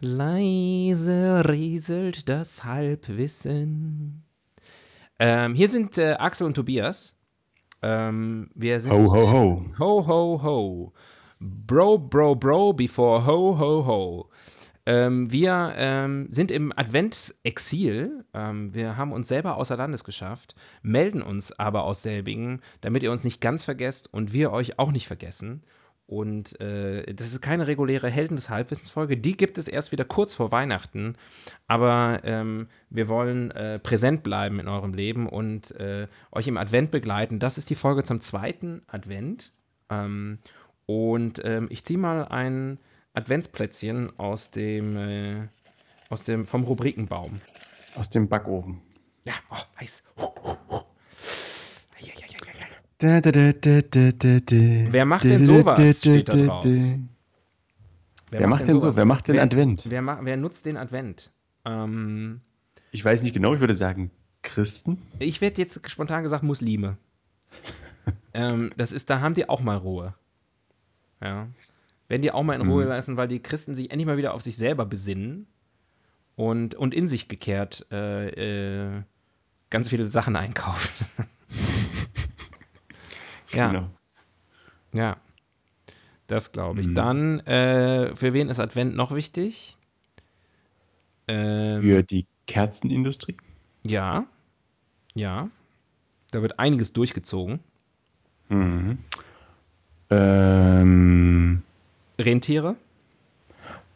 Leise rieselt das Halbwissen. Ähm, hier sind äh, Axel und Tobias. Ähm, wir sind. Ho, ho, ho. Ho, ho, ho. Bro, bro, bro, before ho, ho, ho. Ähm, wir ähm, sind im Adventsexil. Ähm, wir haben uns selber außer Landes geschafft, melden uns aber aus selbigen, damit ihr uns nicht ganz vergesst und wir euch auch nicht vergessen. Und äh, das ist keine reguläre Helden des Halbwissensfolge. Die gibt es erst wieder kurz vor Weihnachten. Aber ähm, wir wollen äh, präsent bleiben in eurem Leben und äh, euch im Advent begleiten. Das ist die Folge zum zweiten Advent. Ähm, und ähm, ich ziehe mal ein Adventsplätzchen aus dem, äh, aus dem, vom Rubrikenbaum. Aus dem Backofen. Ja, oh, heiß. Huh, huh, huh. Ja, ja, ja, ja, ja. Da, da, da, da, da, da, da. Wer macht denn sowas? Steht da drauf. Wer, macht denn so? Wer macht den wer, Advent? Wer, ma- wer nutzt den Advent? Ähm, Ich weiß nicht genau, ich würde sagen Christen. ich werde jetzt spontan gesagt Muslime. ähm, das ist, da haben die auch mal Ruhe. Ja. Werden die auch mal in Ruhe Mhm. lassen, weil die Christen sich endlich mal wieder auf sich selber besinnen und, und in sich gekehrt äh, äh, ganz viele Sachen einkaufen. ja, Genau. ja. Das glaube ich. Mhm. Dann, äh, für wen ist Advent noch wichtig? Ähm, Für die Kerzenindustrie. Ja, ja. Da wird einiges durchgezogen. Mhm. Ähm, Rentiere?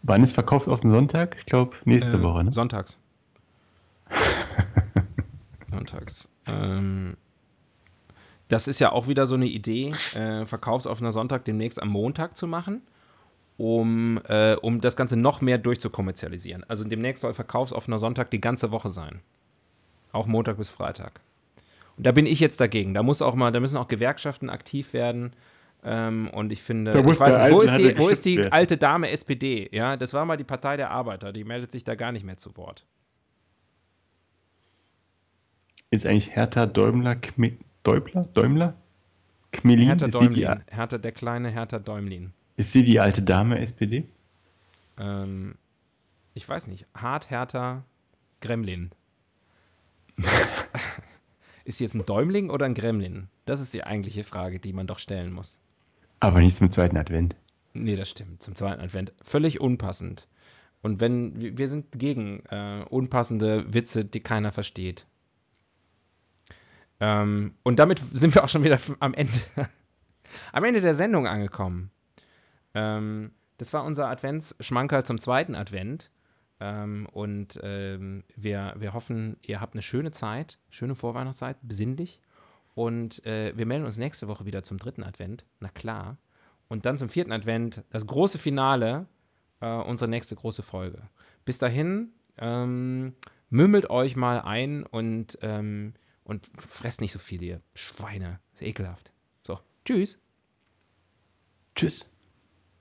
wann ist verkauft auf den Sonntag? Ich glaube, nächste Äh, Woche, ne? Sonntags. Sonntags. Ähm, das ist ja auch wieder so eine Idee, äh, verkaufsoffener Sonntag demnächst am Montag zu machen, um, äh, um das Ganze noch mehr durchzukommerzialisieren. Also demnächst soll verkaufsoffener Sonntag die ganze Woche sein. Auch Montag bis Freitag. Und da bin ich jetzt dagegen. Da muss auch mal, da müssen auch Gewerkschaften aktiv werden. Ähm, und ich finde, Da ich weiß nicht, wo ist die, wo ist die alte Dame SPD? Ja, das war mal die Partei der Arbeiter. Die meldet sich da gar nicht mehr zu Wort. Ist eigentlich Hertha Däumler, Kmi Däubler, Däumler? Kmelin? Hertha ist, sie die, Däumlin. Hertha, der kleine Hertha Däumlin. ist sie die alte Dame SPD? Ähm, ich weiß nicht. Hart Hertha Gremlin. ist sie jetzt ein Däumling oder ein Gremlin? Das ist die eigentliche Frage, die man doch stellen muss. Aber nicht zum zweiten Advent. Nee, das stimmt. Zum zweiten Advent. Völlig unpassend. Und wenn, wir sind gegen äh, unpassende Witze, die keiner versteht. Ähm, und damit sind wir auch schon wieder am Ende, am Ende der Sendung angekommen. Ähm, das war unser Adventsschmankerl zum zweiten Advent. Ähm, und ähm, wir, wir hoffen, ihr habt eine schöne Zeit, schöne Vorweihnachtszeit, besinnlich. Und äh, wir melden uns nächste Woche wieder zum dritten Advent. Na klar. Und dann zum vierten Advent, das große Finale, äh, unsere nächste große Folge. Bis dahin, ähm, mümmelt euch mal ein und, ähm, und fresst nicht so viel, ihr Schweine. Ist ekelhaft. So, tschüss. Tschüss.